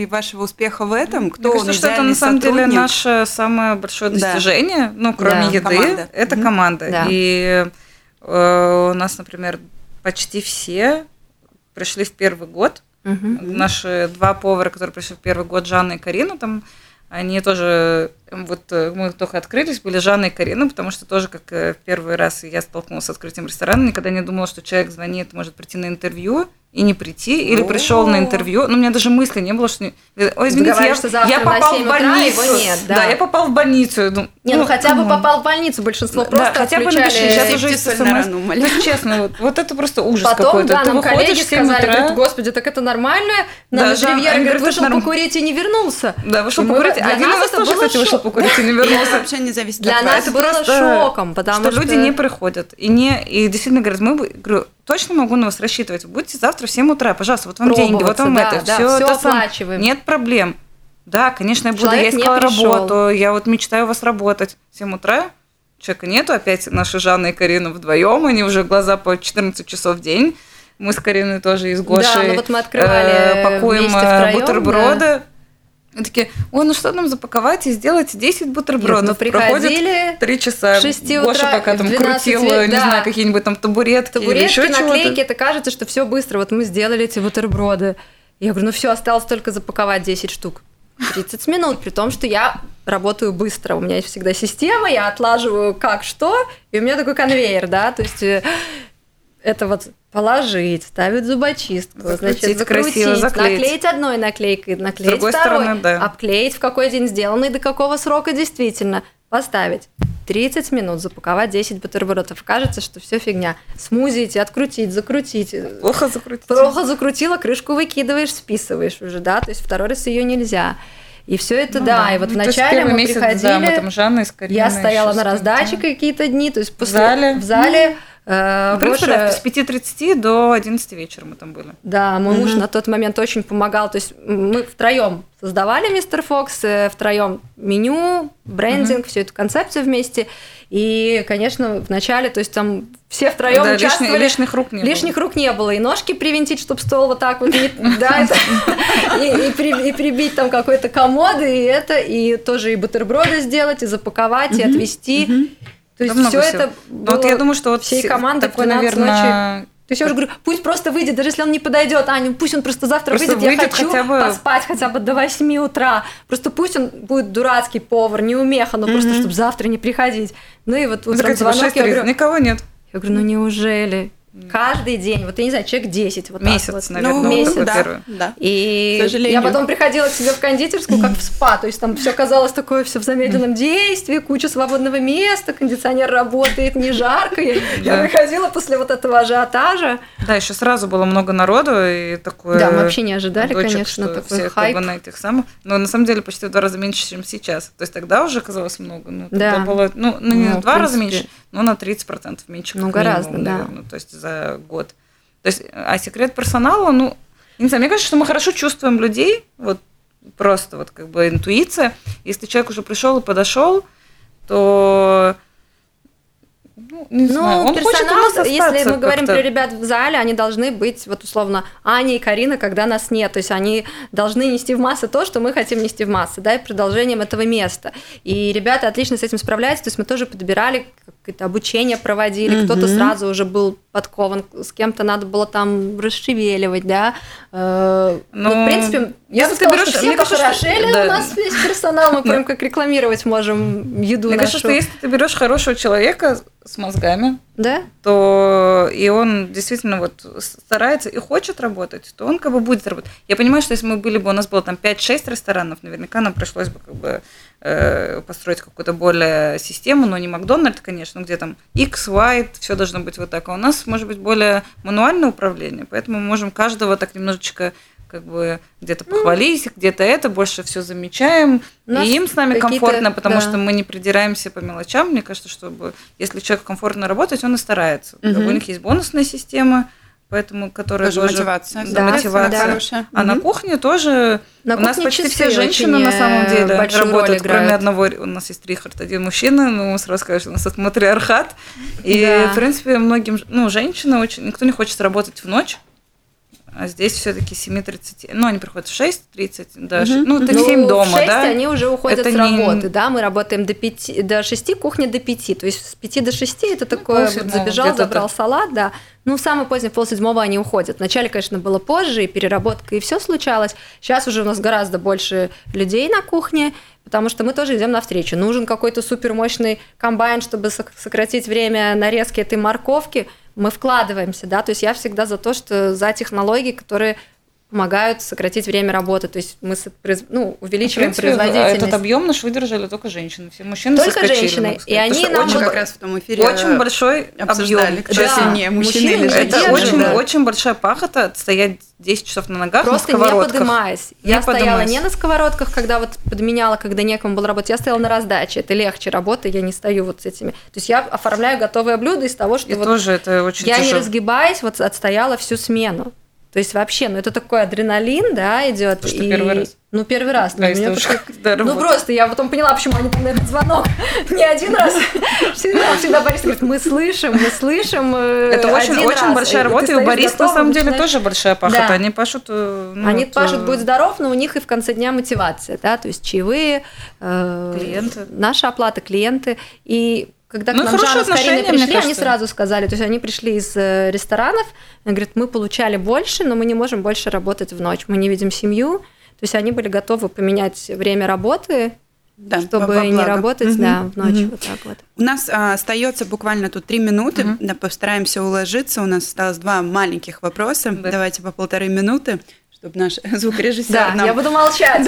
вашего успеха в этом? Кто Мне кажется, что это на самом деле наше самое большое достижение, ну, кроме еды, это команда. Да. И э, у нас, например, почти все пришли в первый год. Угу. Наши два повара, которые пришли в первый год, Жанна и Карина, там они тоже, вот э, мы только открылись, были Жанна и Карина, потому что тоже, как э, в первый раз я столкнулась с открытием ресторана, никогда не думала, что человек звонит, может прийти на интервью, и не прийти, или пришел на интервью. Ну, у меня даже мысли не было, что... Ой, извините, я, что я попал в больницу. Его нет, да. да, я попал в больницу. Ну, не, ну, ну хотя бы попал в больницу, большинство просто Да, хотя бы напиши, сейчас уже смс. Ну, честно, вот, вот это просто ужас Потом, какой-то. да, нам коллеги сказали, говорят, господи, так это нормально? Нам да, же Ривьера, говорит, вышел покурить и не вернулся. Да, вышел покурить. Один из вас тоже, кстати, вышел покурить и не вернулся. вообще не зависит Для нас было шоком, потому что... люди не приходят. И действительно говорят, мы, говорю, точно могу на вас рассчитывать. Будьте завтра в 7 утра, пожалуйста, вот вам деньги, вот вам да, это, да, все, все это оплачиваем. Сам. Нет проблем. Да, конечно, я буду, Человек я искала работу, я вот мечтаю у вас работать. В 7 утра человека нету, опять наши Жанна и Карина вдвоем, они уже глаза по 14 часов в день. Мы с Кариной тоже из Гоши да, ну вот мы открывали э, пакуем втроем, бутерброды. Да и такие, ой, ну что нам запаковать и сделать 10 бутербродов. Нет, мы приходили три часа. 6 Гоша пока там крутила, да. не знаю, какие-нибудь там табуретки, табуретки или еще наклейки, это кажется, что все быстро. Вот мы сделали эти бутерброды. Я говорю, ну все, осталось только запаковать 10 штук. 30 минут, при том, что я работаю быстро. У меня есть всегда система, я отлаживаю как что, и у меня такой конвейер, да, то есть э, это вот положить, ставить зубочистку, закрутить, значит, закрутить, красиво, заклеить. наклеить одной наклейкой, наклеить С другой второй, стороны, да. обклеить в какой день сделано и до какого срока действительно, поставить. 30 минут запаковать 10 бутербродов. Кажется, что все фигня. Смузить, открутить, закрутить. Плохо закрутить. Плохо закрутила, крышку выкидываешь, списываешь уже, да, то есть второй раз ее нельзя. И все это, ну, да. да. И вот ну, вначале мы месяц, приходили. Да, мы там Жанна с Я стояла на раздаче какие-то дни, то есть после, в зале. В зале Э, в принципе, да, с 5.30 до 11 вечера мы там были. Да, мой муж на тот момент очень помогал. То есть мы втроем создавали Мистер Фокс, э, втроем меню, брендинг, всю эту концепцию вместе. И, конечно, в начале, то есть там все втроем да, участвовали. Лишних, лишних рук не лишних было. рук не было. И ножки привинтить, чтобы стол вот так вот не, да, и, и, и прибить там какой-то комод, и это, и тоже и бутерброды сделать, и запаковать, и отвезти. То есть все это было вот я думаю, что вот всей команды такой, наверное, то есть я уже говорю, пусть просто выйдет, даже если он не подойдет, Аня, пусть он просто завтра просто выйдет, выйдет, я хочу хотя бы... поспать хотя бы до 8 утра. Просто пусть он будет дурацкий повар, не умеха, но mm-hmm. просто чтобы завтра не приходить. Ну и вот утром звонок, я говорю, никого нет. Я говорю, ну неужели? Каждый день, вот я не знаю, человек 10. Вот месяц, вот. наверное, ну, месяц. Да, да. И я потом приходила к себе в кондитерскую, как в спа, то есть там все казалось такое все в замедленном действии, куча свободного места, кондиционер работает, не жарко. Я, я выходила после вот этого ажиотажа. Да, еще сразу было много народу и такое. Да, мы вообще не ожидали, дочек, конечно, такой все хайп. Как бы на этих самых. Но на самом деле почти в два раза меньше, чем сейчас. То есть тогда уже казалось много. Ну, да. было, ну, ну не ну, в два раза меньше, но на 30% меньше. Ну, гораздо, минимум, да. Наверное. То есть за год. То есть, а секрет персонала, ну, не знаю, мне кажется, что мы хорошо чувствуем людей, вот просто вот как бы интуиция. Если человек уже пришел и подошел, то не ну, знаю. Он персонал, хочет если мы говорим про ребят в зале, они должны быть, вот условно, Аня и Карина, когда нас нет. То есть они должны нести в массы то, что мы хотим нести в массы, да, и продолжением этого места. И ребята отлично с этим справляются. То есть мы тоже подбирали какое-то обучение проводили, mm-hmm. кто-то сразу уже был подкован, с кем-то надо было там расшевеливать, да. Э, ну, ну, в принципе, я бы сказала, берешь, что все похорошели, да. у нас весь персонал, мы прям как рекламировать можем еду Мне нашу. кажется, что если ты берешь хорошего человека с мозгами, да? то и он действительно вот старается и хочет работать, то он как бы будет работать. Я понимаю, что если мы были бы, у нас было там 5-6 ресторанов, наверняка нам пришлось бы как бы э, построить какую-то более систему, но не Макдональд, конечно, где там X, Y, все должно быть вот так. А у нас может быть более мануальное управление, поэтому мы можем каждого так немножечко как бы где-то похвалить, где-то это, больше все замечаем. И им с нами комфортно, потому да. что мы не придираемся по мелочам. Мне кажется, чтобы если человек комфортно работать, он и старается. Угу. У них есть бонусная система, поэтому которая тоже, тоже мотивация, да, мотивация. Да. А угу. на кухне тоже на у нас почти все женщины на самом деле работают, кроме одного. У нас есть Рихард, один мужчина, но ему сразу скажешь, у нас это матриархат. И да. в принципе многим, ну женщины очень, никто не хочет работать в ночь. А здесь все-таки 7.30, ну, они приходят в 6.30, даже, угу. ну, ты ну, в 7 дома, в 6 да? они уже уходят это с работы, не... да, мы работаем до 5, до 6, кухня до 5, то есть с 5 до 6 это ну, такое, вот забежал, забрал так. салат, да, ну, самое позднее, пол седьмого они уходят. Вначале, конечно, было позже, и переработка, и все случалось. Сейчас уже у нас гораздо больше людей на кухне, потому что мы тоже идем навстречу. Нужен какой-то супермощный комбайн, чтобы сократить время нарезки этой морковки – мы вкладываемся, да, то есть я всегда за то, что за технологии, которые помогают сократить время работы. То есть мы ну, увеличиваем в принципе, производительность. Этот объем наш выдержали только женщины. Все мужчины Только соскочили, женщины. И они нам очень, как раз в том эфире очень большой обсуждали, объем. кто да. сильнее, мужчины, мужчины или женщины. Это очень, да. очень большая пахота стоять 10 часов на ногах Просто на сковородках. не подымаясь. Не я подымаясь. стояла не на сковородках, когда вот подменяла, когда некому было работать. Я стояла на раздаче. Это легче работа, я не стою вот с этими. То есть я оформляю готовое блюдо из того, что и вот тоже это очень я тяжело. не разгибаясь, вот отстояла всю смену. То есть вообще, ну это такой адреналин, да, идет. Потому и... первый раз. Ну, первый раз. Да, меня такой... Ну, просто я потом поняла, почему они на этот звонок не один раз. Всегда, всегда Борис говорит, мы слышим, мы слышим э, Это очень, очень большая работа, и у Бориса на самом деле тоже большая пахота. Они пашут... Э, ну, они пашут, э, будь здоров, но у них и в конце дня мотивация, да, то есть чаевые, клиенты. наша оплата, клиенты. И когда к ну, нам Жанна с Кариной пришли, они сразу сказали, то есть они пришли из э, ресторанов, они говорят, мы получали больше, но мы не можем больше работать в ночь, мы не видим семью, то есть они были готовы поменять время работы, да, чтобы не работать угу. да, в ночь. Угу. Вот так вот. У нас а, остается буквально тут три минуты. Угу. Да, постараемся уложиться. У нас осталось два маленьких вопроса. Да. Давайте по полторы минуты чтобы наш звукорежиссер Да, нам... я буду молчать.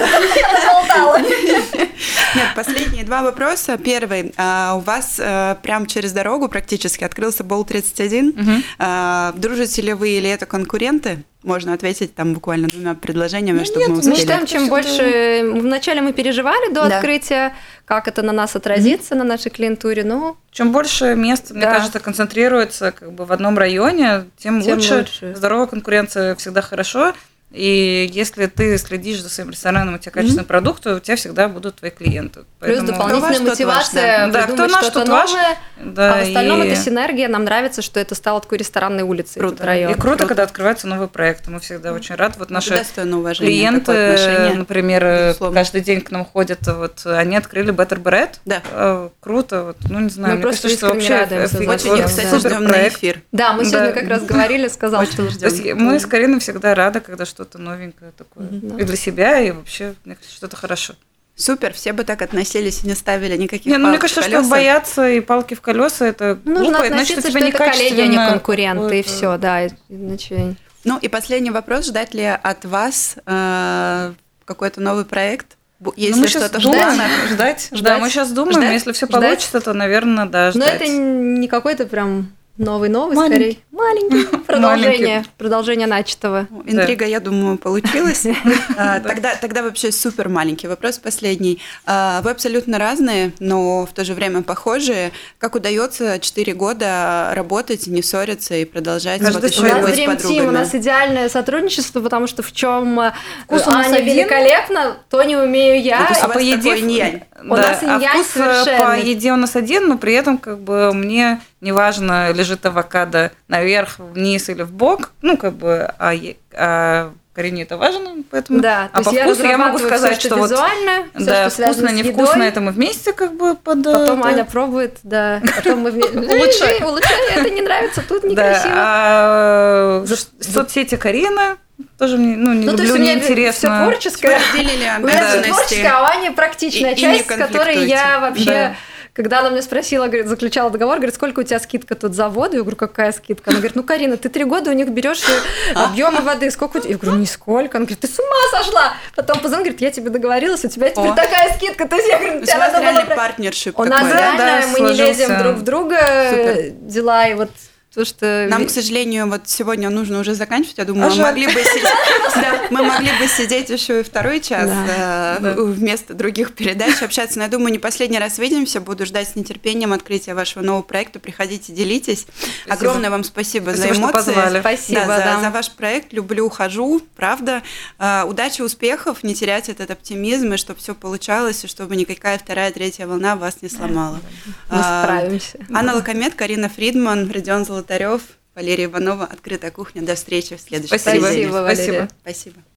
Нет, последние два вопроса. Первый. А, у вас а, прям через дорогу практически открылся Бол-31. Угу. А, дружите ли вы или это конкуренты? Можно ответить там буквально двумя предложениями, ну, чтобы нет, мы успели. Мы считаем, чем больше... Вначале мы переживали до да. открытия, как это на нас отразится, mm-hmm. на нашей клиентуре, но... Чем больше мест, да. мне кажется, концентрируется как бы в одном районе, тем, тем лучше. лучше. Здоровая конкуренция всегда хорошо. И если ты следишь за своим рестораном, у тебя качественный mm-hmm. продукт, то у тебя всегда будут твои клиенты. Плюс Поэтому... дополнительная ваш, мотивация да. придумать да, что-то новое. Ваш, да, а в остальном и... это синергия. Нам нравится, что это стало такой ресторанной улицей. Круто. Район. И круто, круто, когда открываются новые проекты. Мы всегда mm-hmm. очень рады. Вот наши клиенты, например, Безусловно. каждый день к нам ходят. Вот они открыли Better Bread. Да. Э, круто. Вот, ну, не знаю, мы мне кажется, что вообще очень, кстати, ждем на эфир. Да, мы сегодня как раз говорили, сказал, что ждем. Мы с Кариной всегда рады, когда что-то новенькое такое. Mm-hmm. И для себя, и вообще, мне кажется, что-то хорошо. Супер, все бы так относились и не ставили никаких не, ну, мне кажется, что бояться и палки в колеса это Нужно глупо, значит, у тебя что это коллеги, а не конкуренты, и все, да, иначе... Ну и последний вопрос, ждать ли от вас э, какой-то новый проект? Если ну, что-то думаем, ждать, ждать, да, мы сейчас думаем, ждать? если все получится, то, наверное, да, ждать. Но это не какой-то прям Новый-новый, скорее. Маленький. Продолжение. Продолжение начатого. Интрига, я думаю, получилась. А, тогда, тогда вообще супер маленький вопрос последний. А, вы абсолютно разные, но в то же время похожие. Как удается 4 года работать, не ссориться и продолжать вот еще у нас Dream Team, у нас идеальное сотрудничество, потому что в чем э, Аня великолепна, то не умею я. А по еде у нас а вкус э, по еде у нас один, но при этом как бы мне неважно, лежит авокадо наверх, вниз или в бок, ну, как бы, а, а Карине это важно, поэтому. Да, а по вкусу я, могу сказать, все, что, что визуально, вот, все, да, что вкусно, невкусно, это мы вместе как бы под. Потом это... Аня пробует, да, потом мы вместе. Улучшай, улучшай, это не нравится, тут некрасиво. Да, а соцсети Карина тоже мне, ну, не ну, люблю, не интересно. Все творческое. Разделили обязанности. Творческое, а Аня практичная часть, с которой я вообще когда она мне спросила, говорит, заключала договор, говорит, сколько у тебя скидка тут за воду? Я говорю, какая скидка? Она говорит, ну, Карина, ты три года у них берешь объемы воды, сколько у тебя? Я говорю, нисколько. Она говорит, ты с ума сошла? Потом позвонила, говорит, я тебе договорилась, у тебя теперь такая скидка. То есть я говорю, у тебя надо было... партнершип У нас реально, мы не лезем друг в друга, дела и вот Потому что... Нам, к сожалению, вот сегодня нужно уже заканчивать. Я думаю, а мы могли бы сидеть, да, мы могли бы сидеть еще и второй час да, э, да. вместо других передач общаться. Но я думаю, не последний раз видимся. Буду ждать с нетерпением открытия вашего нового проекта. Приходите, делитесь. Спасибо. Огромное вам спасибо, спасибо за эмоции. Что. Спасибо, да, да. За, за ваш проект. Люблю, хожу, правда. Э, удачи, успехов, не терять этот оптимизм, и чтобы все получалось, и чтобы никакая вторая, третья волна вас не сломала. Мы справимся. Анна Лакомет, Карина Фридман, Родион Золотарев, Валерия Иванова, «Открытая кухня». До встречи в следующем Спасибо. Спасибо, Валерия. Спасибо.